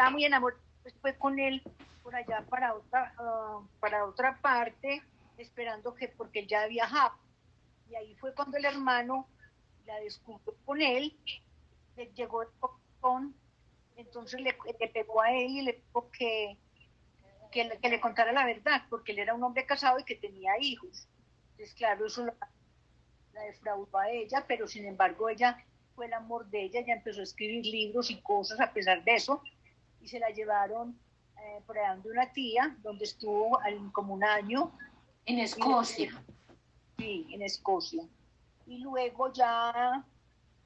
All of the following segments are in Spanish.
estaba muy enamorada, pues fue con él por allá para otra, ah, para otra parte, esperando que, porque él ya viajaba. Y ahí fue cuando el hermano la descubrió con él, le llegó el con, entonces le, le pegó a él y le dijo que, que, le- que le contara la verdad, porque él era un hombre casado y que tenía hijos. Entonces, claro, eso la, la defraudó a ella, pero sin embargo ella fue el amor de ella, ella empezó a escribir libros y cosas a pesar de eso, y se la llevaron eh, por allá donde una tía, donde estuvo al- como un año, En Escocia. sí, en Escocia. Y luego ya,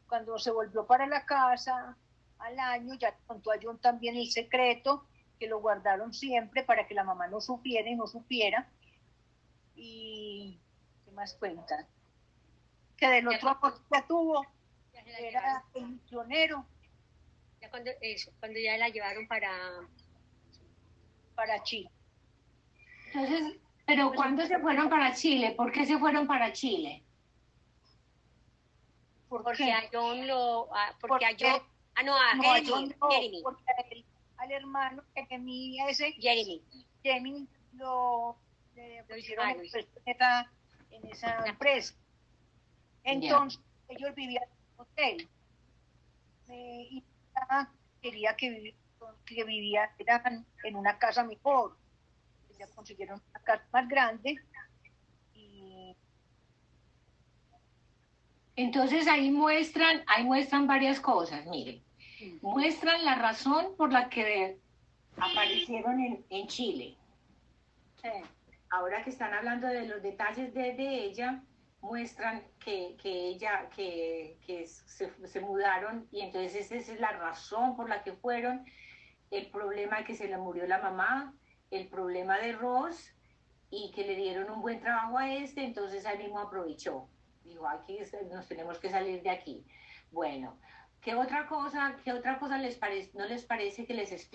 cuando se volvió para la casa, al año, ya contó a John también el secreto, que lo guardaron siempre para que la mamá no supiera y no supiera. Y, ¿qué más cuenta? Que del otro que tuvo, era el ya cuando, eso, cuando ya la llevaron para... para Chile. Entonces, pero ¿cuándo se fueron para Chile? ¿Por qué se fueron para Chile? ¿Por Porque qué? a John lo... a- porque a Porque- John... Ah, no, a No, a Jeremy. John no, Jeremy. porque a él- al hermano que tenía ese, Jeremy. Gemini lo le Lo en, esa, en esa empresa. Entonces, ellos vivían en un hotel. Eh, y quería que, que vivieran en una casa mejor. Ya consiguieron una casa más grande y Entonces ahí muestran, ahí muestran varias cosas, miren. Muestran la razón por la que aparecieron en, en Chile. Ahora que están hablando de los detalles de, de ella, muestran que, que ella, que, que se, se mudaron y entonces esa es la razón por la que fueron, el problema de que se le murió la mamá, el problema de Ross y que le dieron un buen trabajo a este, entonces ahí mismo aprovechó. Dijo, aquí nos tenemos que salir de aquí. Bueno, ¿qué otra cosa, qué otra cosa les parece, no les parece que les explique?